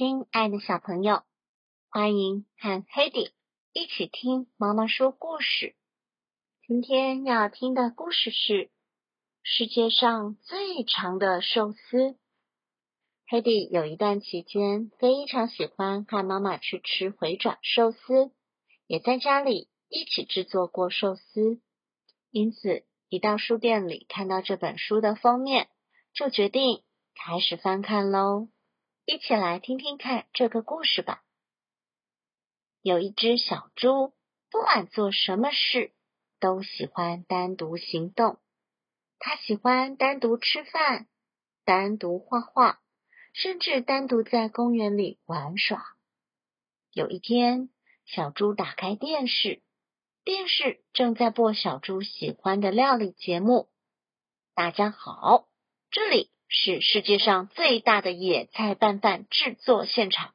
亲爱的小朋友，欢迎和 Hedy 一起听妈妈说故事。今天要听的故事是世界上最长的寿司。Hedy 有一段期间非常喜欢和妈妈去吃回转寿司，也在家里一起制作过寿司。因此，一到书店里看到这本书的封面，就决定开始翻看喽。一起来听听看这个故事吧。有一只小猪，不管做什么事，都喜欢单独行动。它喜欢单独吃饭，单独画画，甚至单独在公园里玩耍。有一天，小猪打开电视，电视正在播小猪喜欢的料理节目。大家好，这里。是世界上最大的野菜拌饭制作现场，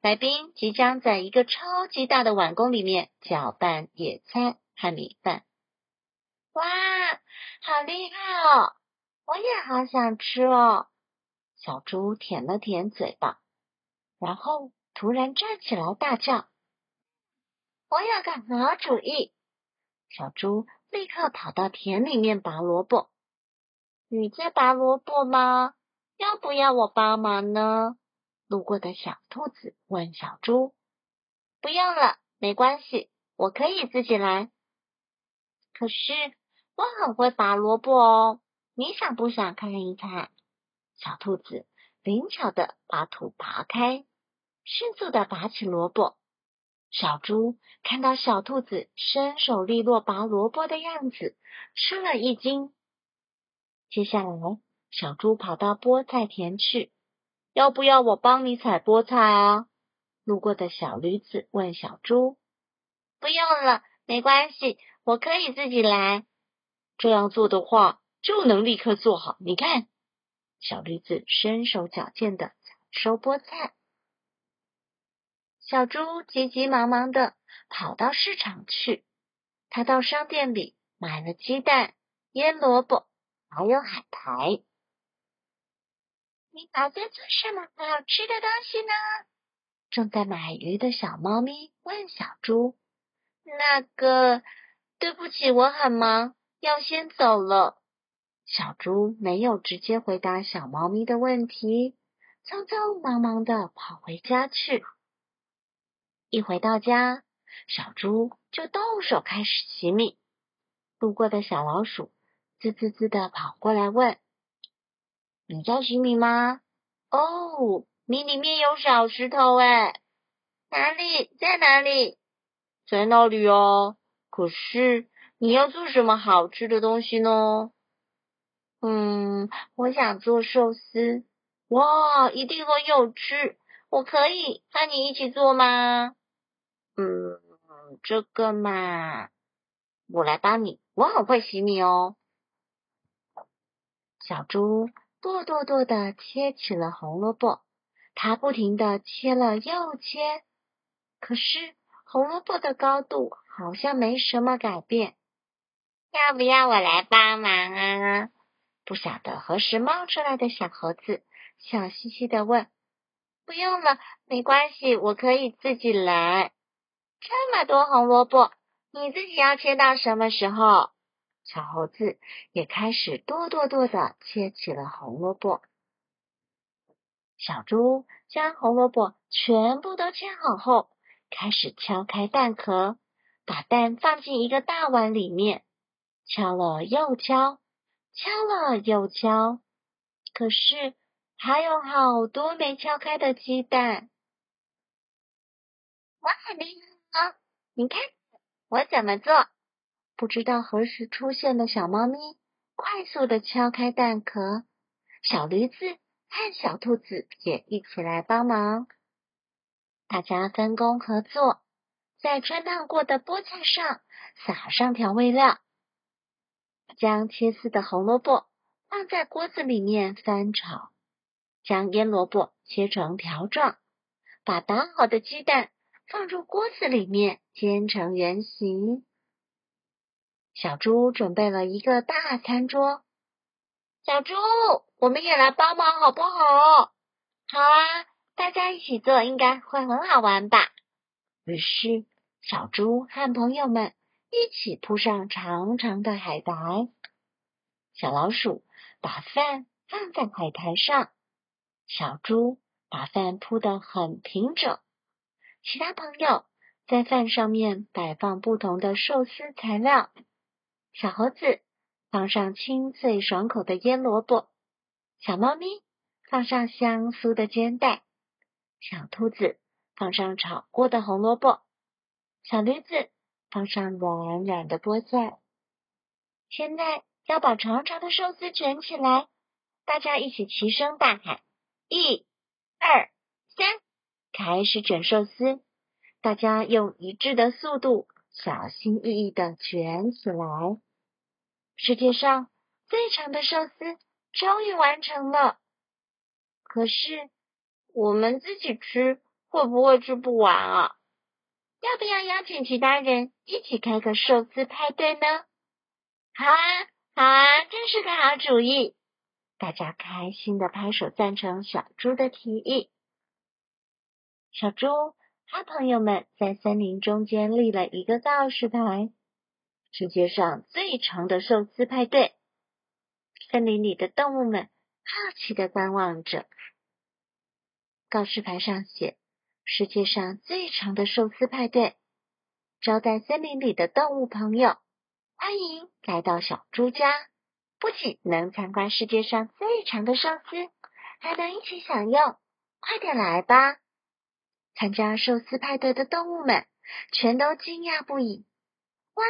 来宾即将在一个超级大的碗公里面搅拌野菜和米饭。哇，好厉害哦！我也好想吃哦。小猪舔了舔嘴巴，然后突然站起来大叫：“我有个好主意！”小猪立刻跑到田里面拔萝卜。你在拔萝卜吗？要不要我帮忙呢？路过的小兔子问小猪。不用了，没关系，我可以自己来。可是我很会拔萝卜哦，你想不想看一看？小兔子灵巧的把土拔开，迅速的拔起萝卜。小猪看到小兔子身手利落拔萝卜的样子，吃了一惊。接下来，小猪跑到菠菜田去。要不要我帮你采菠菜啊？路过的小驴子问小猪。不用了，没关系，我可以自己来。这样做的话，就能立刻做好。你看，小驴子身手矫健的采收菠菜。小猪急急忙忙的跑到市场去。他到商店里买了鸡蛋、腌萝卜。还有海苔，你打算做什么好吃的东西呢？正在买鱼的小猫咪问小猪。那个，对不起，我很忙，要先走了。小猪没有直接回答小猫咪的问题，匆匆忙忙的跑回家去。一回到家，小猪就动手开始洗米。路过的小老鼠。滋滋滋的跑过来问：“你在洗米吗？”“哦，米里面有小石头哎，哪里？在哪里？在那里哦。可是你要做什么好吃的东西呢？”“嗯，我想做寿司。”“哇，一定很有趣！我可以和你一起做吗？”“嗯，这个嘛，我来帮你，我很会洗米哦。”小猪剁剁剁的切起了红萝卜，它不停的切了又切，可是红萝卜的高度好像没什么改变。要不要我来帮忙啊？不晓得何时冒出来的小猴子笑嘻嘻的问：“不用了，没关系，我可以自己来。这么多红萝卜，你自己要切到什么时候？”小猴子也开始剁剁剁的切起了红萝卜。小猪将红萝卜全部都切好后，开始敲开蛋壳，把蛋放进一个大碗里面，敲了又敲，敲了又敲，可是还有好多没敲开的鸡蛋。我很厉害哦，你看我怎么做。不知道何时出现的小猫咪快速的敲开蛋壳，小驴子和小兔子也一起来帮忙。大家分工合作，在穿烫过的菠菜上撒上调味料，将切丝的红萝卜放在锅子里面翻炒，将腌萝卜切成条状，把打好的鸡蛋放入锅子里面煎成圆形。小猪准备了一个大餐桌，小猪，我们也来帮忙好不好？好啊，大家一起做应该会很好玩吧？于是，小猪和朋友们一起铺上长长的海苔。小老鼠把饭放在海苔上，小猪把饭铺得很平整。其他朋友在饭上面摆放不同的寿司材料。小猴子放上清脆爽口的腌萝卜，小猫咪放上香酥的煎蛋，小兔子放上炒过的红萝卜，小驴子放上软软的菠菜。现在。要把长长的寿司卷起来，大家一起齐声大喊：“一、二、三，开始卷寿司！”大家用一致的速度，小心翼翼的卷起来。世界上最长的寿司终于完成了。可是我们自己吃会不会吃不完啊？要不要邀请其他人一起开个寿司派对呢？好啊！好啊，真是个好主意！大家开心的拍手赞成小猪的提议。小猪和朋友们在森林中间立了一个告示牌：“世界上最长的寿司派对。”森林里的动物们好奇的观望着。告示牌上写：“世界上最长的寿司派对，招待森林里的动物朋友。”欢迎来到小猪家，不仅能参观世界上最长的寿司，还能一起享用。快点来吧！参加寿司派对的动物们全都惊讶不已。哇，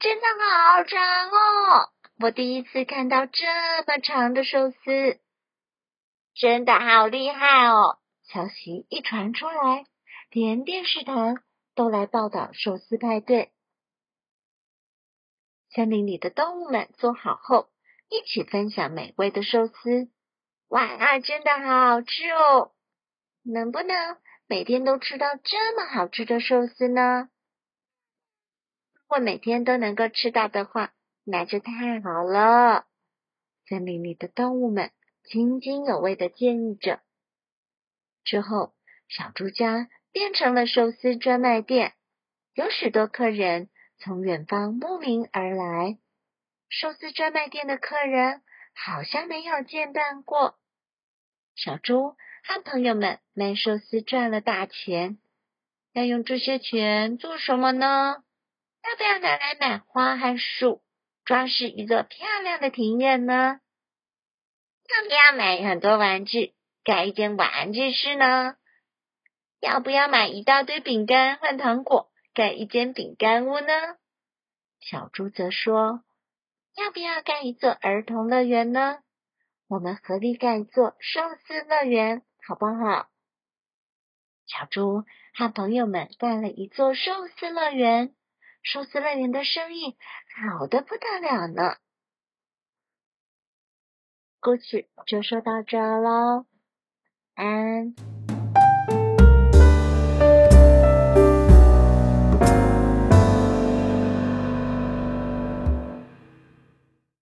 真的好长哦！我第一次看到这么长的寿司，真的好厉害哦！消息一传出来，连电视台都来报道寿司派对。森林里的动物们做好后，一起分享美味的寿司。哇，真的好好吃哦！能不能每天都吃到这么好吃的寿司呢？如果每天都能够吃到的话，那就太好了。森林里的动物们津津有味的建议着。之后，小猪家变成了寿司专卖店，有许多客人。从远方慕名而来，寿司专卖店的客人好像没有见半过。小猪和朋友们卖寿司赚了大钱，要用这些钱做什么呢？要不要拿来买花和树，装饰一座漂亮的庭院呢？要不要买很多玩具，盖一间玩具室呢？要不要买一大堆饼干换糖果？盖一间饼干屋呢？小猪则说：“要不要盖一座儿童乐园呢？我们合力盖一座寿司乐园，好不好？”小猪和朋友们盖了一座寿司乐园，寿司乐园的生意好的不得了呢。故事就说到这喽，安。